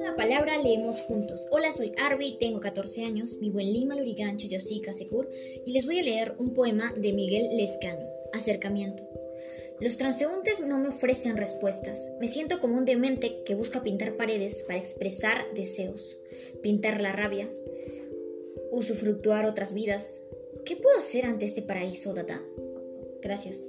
La palabra leemos juntos. Hola, soy Arby, tengo 14 años, vivo en Lima, Lurigancho, Chayosica, Secur, y les voy a leer un poema de Miguel Lescano, Acercamiento. Los transeúntes no me ofrecen respuestas. Me siento como un demente que busca pintar paredes para expresar deseos, pintar la rabia, usufructuar otras vidas. ¿Qué puedo hacer ante este paraíso, Data? Gracias.